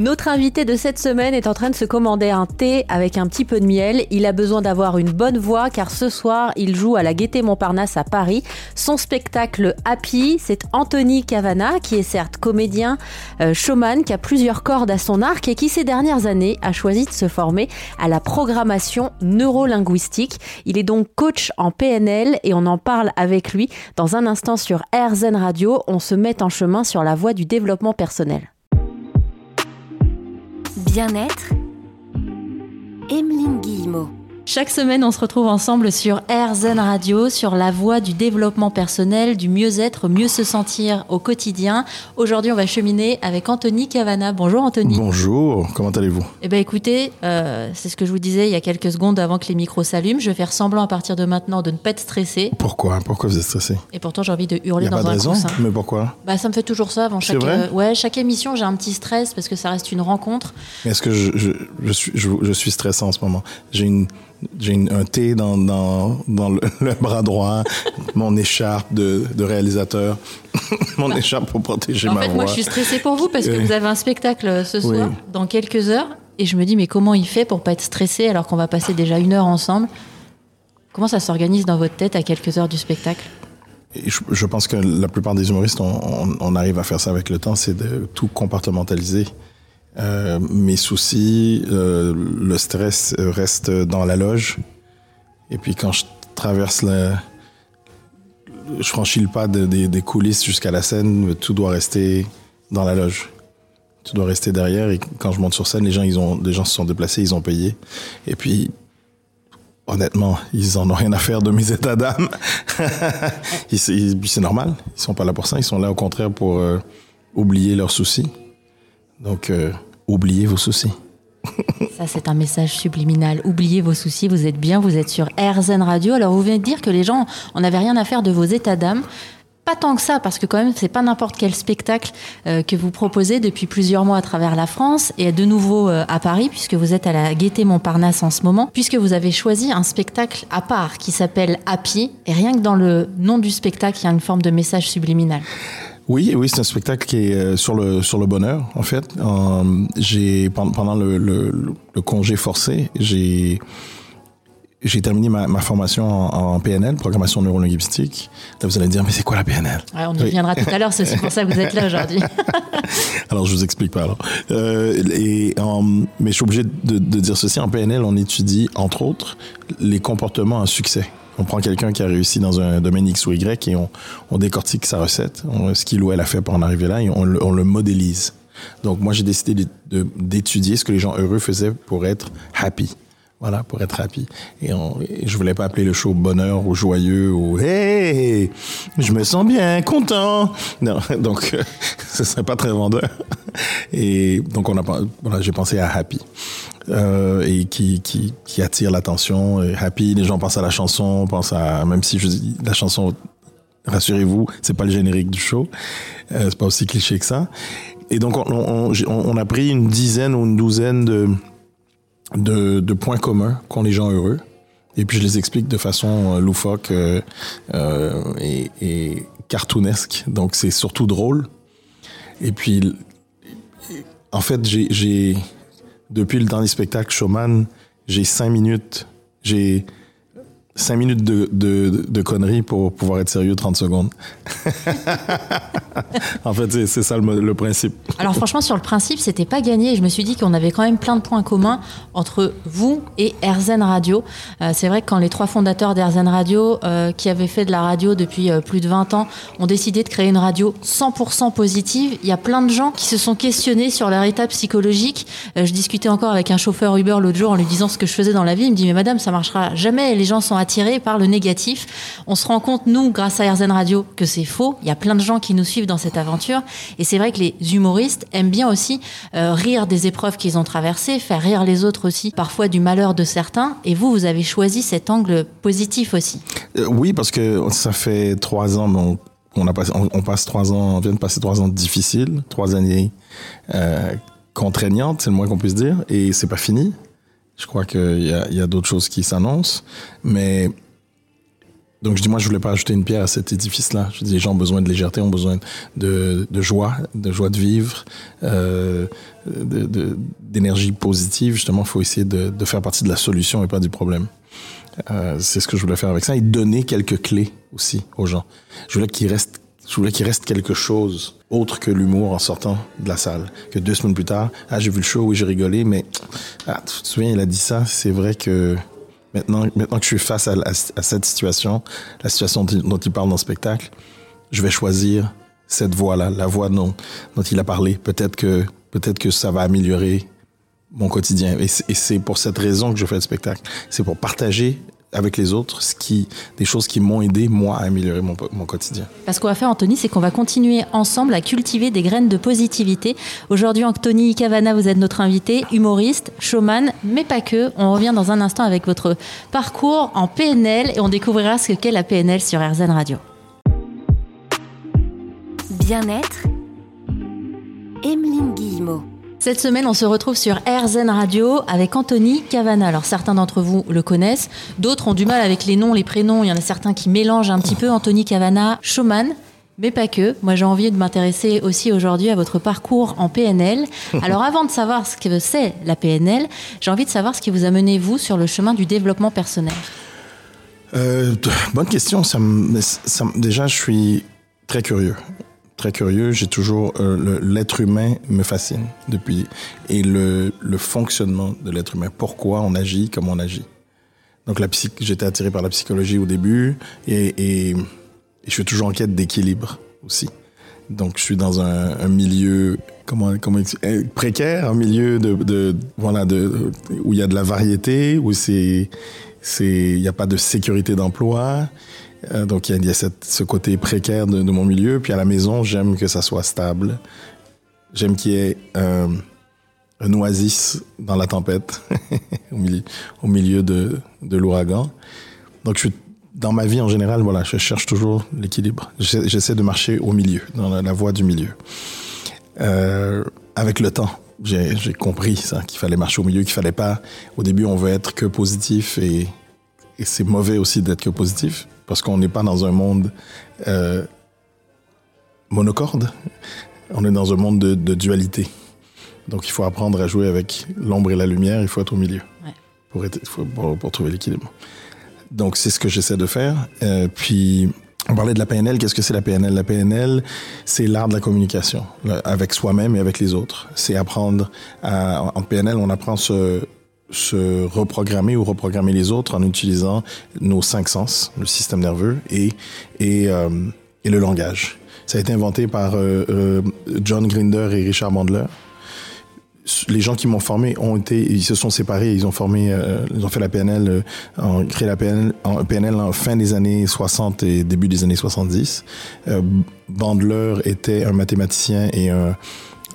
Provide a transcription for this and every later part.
Notre invité de cette semaine est en train de se commander un thé avec un petit peu de miel. Il a besoin d'avoir une bonne voix car ce soir, il joue à la Gaîté Montparnasse à Paris. Son spectacle Happy, c'est Anthony Cavana qui est certes comédien, euh, showman, qui a plusieurs cordes à son arc et qui ces dernières années a choisi de se former à la programmation neurolinguistique. Il est donc coach en PNL et on en parle avec lui dans un instant sur RZN Radio. On se met en chemin sur la voie du développement personnel. Bien-être. Emeline Guillemot. Chaque semaine, on se retrouve ensemble sur RZN Radio, sur la voie du développement personnel, du mieux-être, mieux se sentir au quotidien. Aujourd'hui, on va cheminer avec Anthony Cavana. Bonjour Anthony. Bonjour, comment allez-vous? Eh bien écoutez, euh, c'est ce que je vous disais il y a quelques secondes avant que les micros s'allument. Je vais faire semblant à partir de maintenant de ne pas être stressé. Pourquoi? Pourquoi vous êtes stressé Et pourtant, j'ai envie de hurler n'y a dans pas de un raison, coussin. mais pourquoi? Bah, ça me fait toujours ça avant chaque, vrai? ouais, chaque émission. J'ai un petit stress parce que ça reste une rencontre. Est-ce que je, je, je suis, je, je suis stressé en ce moment? J'ai une j'ai un thé dans, dans, dans le, le bras droit, mon écharpe de, de réalisateur, mon écharpe pour protéger En ma fait, voix. moi, je suis stressée pour vous parce que vous avez un spectacle euh, ce soir, Oui. dans quelques heures. Et je me dis, mais comment il fait pour pas être stressé alors qu'on va passer déjà une heure ensemble? Comment ça s'organise dans votre tête à quelques heures du spectacle? Je, je pense que la plupart des humoristes, on, on- on arrive à faire ça avec le temps, c'est de tout compartimentaliser. Euh, mes soucis, euh, le stress reste dans la loge. Et puis quand je traverse le... Je franchis le pas de- des- coulisses jusqu'à la scène, tout doit rester dans la loge. Tout doit rester derrière. Et quand je monte sur scène, les gens, ils ont, les gens se sont déplacés, ils ont payé. Et puis, honnêtement, ils en ont rien à faire de mes états d'âme. C'est normal. Ils sont pas là pour ça. Ils sont là au contraire pour euh, oublier leurs soucis. Donc, oubliez vos soucis. Ça, c'est un message subliminal. Oubliez vos soucis, vous êtes bien, vous êtes sur RZN Radio. Alors, vous venez de dire que les gens, on n'avait rien à faire de vos états d'âme. Pas tant que ça, parce que quand même, c'est pas n'importe quel spectacle euh, que vous proposez depuis plusieurs mois à travers la France et de nouveau euh, à Paris, puisque vous êtes à la Gaîté Montparnasse en ce moment, puisque vous avez choisi un spectacle à part qui s'appelle Happy. Et rien que dans le nom du spectacle, il y a une forme de message subliminal. Oui, oui, c'est un spectacle qui est euh, sur le sur le bonheur en fait. Euh, j'ai pendant, le, le, le congé forcé, j'ai j'ai terminé ma, ma formation en, en PNL, programmation neurolinguistique. Là, vous allez dire, mais c'est quoi la PNL Ouais, on y Oui. reviendra tout à l'heure, c'est pour ça que vous êtes là aujourd'hui. Alors, je vous explique pas alors. Euh, et, mais je suis obligé de, de dire ceci. En PNL, on étudie, entre autres, les comportements à succès. On prend quelqu'un qui a réussi dans un domaine X ou Y et on, on décortique sa recette, on- ce qu'il ou elle a fait pour en arriver là et on, le- on le modélise. Donc, moi, j'ai décidé d'étudier ce que les gens heureux faisaient pour être happy. Voilà, pour être happy. Et, on, et je voulais pas appeler le show bonheur ou joyeux ou hey, je me sens bien, content. Non, donc euh, ce serait pas très vendeur. Et donc on a, voilà, j'ai pensé à happy euh, et qui, qui, attire l'attention. Happy, les gens pensent à la chanson, pensent à même si la chanson, rassurez-vous, c'est pas le générique du show, euh, c'est pas aussi cliché que ça. Et donc on, a pris une dizaine ou une douzaine de de, points communs qu'ont les gens heureux. Et puis je les explique de façon euh, loufoque euh, et, cartoonesque. Donc c'est surtout drôle. Et puis, en fait, j'ai depuis le dernier spectacle Showman, j'ai cinq minutes, j'ai cinq minutes de, de, de conneries pour pouvoir être sérieux 30 secondes. en fait, c'est, ça le, le principe. Alors franchement, sur le principe, c'était pas gagné. Je me suis dit qu'on avait quand même plein de points communs entre vous et RZN Radio. Euh, c'est vrai que quand les trois fondateurs d'RZN Radio, euh, qui avaient fait de la radio depuis euh, plus de 20 ans, ont décidé de créer une radio 100% positive, il y a plein de gens qui se sont questionnés sur leur état psychologique. Je discutais encore avec un chauffeur Uber l'autre jour en lui disant ce que je faisais dans la vie. Il me dit, mais madame, ça marchera jamais. Les gens sont attirés par le négatif. On se rend compte, nous, grâce à RZN Radio, que c'est faux. Il y a plein de gens qui nous suivent dans cette aventure. Et c'est vrai que les humoristes aiment bien aussi euh, rire des épreuves qu'ils ont traversées, faire rire les autres aussi, parfois du malheur de certains. Et vous, vous avez choisi cet angle positif aussi. Euh, oui, parce que ça fait trois ans, on passe trois ans, on vient de passer trois ans difficiles, trois années euh, contraignantes, c'est le moins qu'on puisse dire, et c'est pas fini. Je crois qu'il y a, y a d'autres choses qui s'annoncent, mais Donc je dis, moi, je voulais pas ajouter une pierre à cet édifice-là. Je dis, les gens ont besoin de légèreté, ont besoin de, joie, de joie de vivre, euh, d'énergie positive. Justement, il faut essayer de, faire partie de la solution et pas du problème. Euh, c'est ce que je voulais faire avec ça et donner quelques clés aussi aux gens. Je voulais qu'il reste, je voulais qu'il reste quelque chose autre que l'humour en sortant de la salle. Que deux semaines plus tard, ah, j'ai vu le show, oui, j'ai rigolé, mais ah, tu te souviens, il a dit ça. C'est vrai que maintenant, maintenant que je suis face à, cette situation, la situation dont il parle dans le spectacle, je vais choisir cette voix-là, la voix dont, dont il a parlé. Peut-être que, peut-être que ça va améliorer mon quotidien. Et c'est pour cette raison que je fais le spectacle. C'est pour partager avec les autres, ce qui, des choses qui m'ont aidé, moi, à améliorer mon, mon quotidien. Parce qu'on va faire, Anthony, c'est qu'on va continuer ensemble à cultiver des graines de positivité. Aujourd'hui, Anthony Cavana, vous êtes notre invité, humoriste, showman, mais pas que. On revient dans un instant avec votre parcours en PNL et on découvrira ce qu'est la PNL sur RZN Radio. Bien-être, Emeline Guillemot. Cette semaine, on se retrouve sur RZN Radio avec Anthony Cavana. Alors certains d'entre vous le connaissent, d'autres ont du mal avec les noms, les prénoms. Il y en a certains qui mélangent un petit peu. Anthony Cavana, showman, mais pas que. Moi, j'ai envie de m'intéresser aussi aujourd'hui à votre parcours en PNL. Alors, avant de savoir ce que c'est la PNL, j'ai envie de savoir ce qui vous a mené, vous, sur le chemin du développement personnel. Euh, bonne question. Ça déjà, je suis très curieux très curieux. J'ai toujours euh, l'être humain me fascine depuis et le, fonctionnement de l'être humain. Pourquoi on agit comme on agit. Donc la j'étais attiré par la psychologie au début et, je suis toujours en quête d'équilibre aussi. Donc je suis dans un, milieu comment comment eh, précaire, un milieu de, de voilà de où il y a de la variété, où c'est c'est il n'y a pas de sécurité d'emploi euh, donc il y a, ce côté précaire de, mon milieu. Puis à la maison, j'aime que ça soit stable. J'aime qu'il y ait un oasis dans la tempête, au milieu, de, l'ouragan. Donc je dans ma vie en général, voilà, je cherche toujours l'équilibre. J'essaie de marcher au milieu, dans la, voie du milieu. Euh, avec le temps, j'ai compris qu'il fallait marcher au milieu, qu'il fallait pas. Au début, on veut être que positif et c'est mauvais aussi d'être que positif parce qu'on n'est pas dans un monde euh, monocorde, on est dans un monde de, dualité. Donc il faut apprendre à jouer avec l'ombre et la lumière, il faut être au milieu pour, pour, trouver l'équilibre. Donc c'est ce que j'essaie de faire. Euh, puis on parlait de la PNL. Qu'est-ce que c'est la PNL La PNL, c'est l'art de la communication avec soi-même et avec les autres. C'est apprendre à, en PNL, on apprend ce, se reprogrammer ou reprogrammer les autres en utilisant nos cinq sens, le système nerveux et, et, euh, et le langage. Ça a été inventé par euh, euh, John Grinder et Richard Bandler. Les gens qui m'ont formé ont été, ils se sont séparés, ils ont formé, ils ont fait la PNL, ont créé la PNL en, PNL en fin des années 60 et début des années 70. Bandler était un mathématicien et un,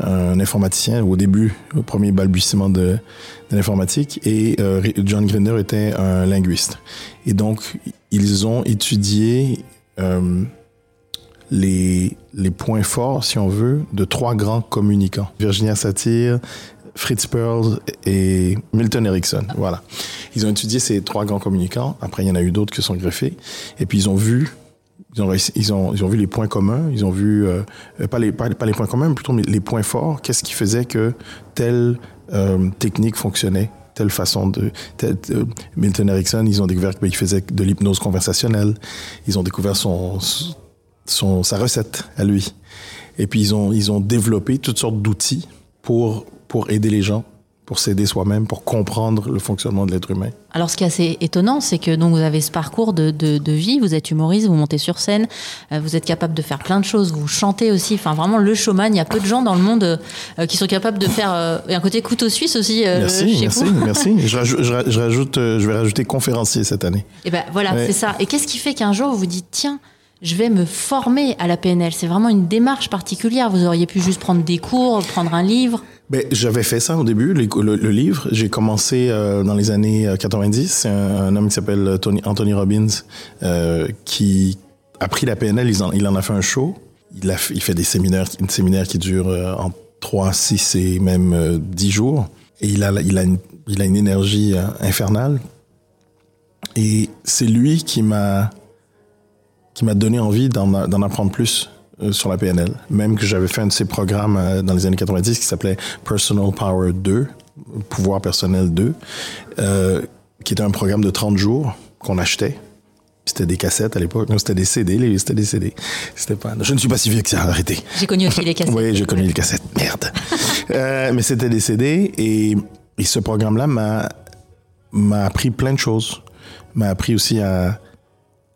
un informaticien au début, au premier balbutiement de, l'informatique, et euh, John Grinder était un linguiste. Et donc, ils ont étudié euh, les, les points forts, si on veut, de trois grands communicants. Virginia Satir, Fritz Perls et Milton Erickson. Voilà. Ils ont étudié ces trois grands communicants. Après, il y en a eu d'autres qui sont greffés. Et puis, ils ont vu ils ont, ils ont, ils ont vu les points communs, ils ont vu, euh, pas, les, pas, les points communs, plutôt mais les points forts. Qu'est-ce qui faisait que telle euh, technique fonctionnait, telle façon de. Euh, Milton Erickson, ils ont découvert qu'il faisait de l'hypnose conversationnelle. Ils ont découvert son, son, sa recette à lui. Et puis ils ont, ils ont développé toutes sortes d'outils pour, pour aider les gens pour s'aider soi-même, pour comprendre le fonctionnement de l'être humain. Alors, ce qui est assez étonnant, c'est que donc vous avez ce parcours de, de, vie, vous êtes humoriste, vous montez sur scène, euh, vous êtes capable de faire plein de choses, vous chantez aussi. Enfin, vraiment, le showman, il y a peu de gens dans le monde euh, qui sont capables de faire euh, un côté couteau suisse aussi. merci, merci, merci. Je, rajoute, je, rajoute, je vais rajouter conférencier cette année. Et ben voilà, c'est ça. Et qu'est-ce qui fait qu'un jour vous vous dites, tiens, je vais me former à la PNL. C'est vraiment une démarche particulière. Vous auriez pu juste prendre des cours, prendre un livre. Ben, j'avais fait ça au début, le, livre. J'ai commencé euh, dans les années 90. Euh, C'est un, homme qui s'appelle Tony, Anthony Robbins euh, qui a pris la PNL. Il en, a fait un show. Il, fait des séminaires, une séminaire qui dure en 3, 6 et même 10 jours. Et il a, une, énergie infernale. Et c'est lui qui m'a donné envie d'en apprendre plus euh, sur la PNL. Même que j'avais fait un de ces programmes euh, dans les années 90 qui s'appelait Personal Power 2, Pouvoir personnel 2, euh, qui était un programme de 30 jours qu'on achetait. C'était des cassettes à l'époque. Non, c'était des CD. C'était des CD. C'était pas. Je ne suis pas si vieux que ça. Arrêtez. J'ai connu aussi les cassettes. oui, j'ai connu les cassettes. Merde. euh, mais c'était des CD et, et ce programme-là m'a m'a appris plein de choses. M'a appris aussi à,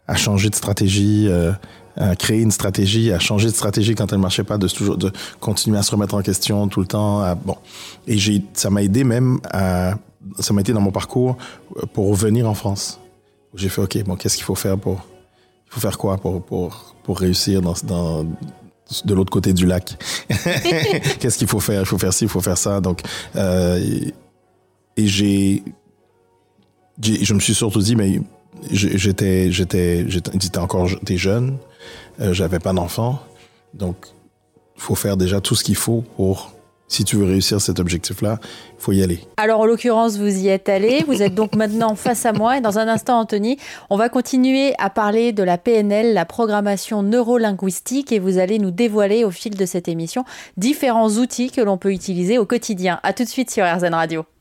à changer de stratégie. Euh, à créer une stratégie, à changer de stratégie quand elle marchait pas, de toujours de continuer à se remettre en question tout le temps. bon, et j'ai, ça m'a aidé même à, ça m'a aidé dans mon parcours pour revenir en France. J'ai fait ok, bon, qu'est-ce qu'il faut faire pour, il faut faire quoi pour pour pour réussir dans, dans de l'autre côté du lac? qu'est-ce qu'il faut faire? Il faut faire ci, il faut faire ça. Donc, euh, et j'ai, je me suis surtout dit, mais j'étais, j'étais, j'étais encore, t'es jeune, euh, j'avais pas d'enfant, donc il faut faire déjà tout ce qu'il faut pour si tu veux réussir cet objectif-là, il faut y aller. Alors, en l'occurrence, vous y êtes allé. Vous êtes donc maintenant face à moi. Et dans un instant, Anthony, on va continuer à parler de la PNL, la programmation neurolinguistique. Et vous allez nous dévoiler au fil de cette émission différents outils que l'on peut utiliser au quotidien. À tout de suite sur RZN Radio.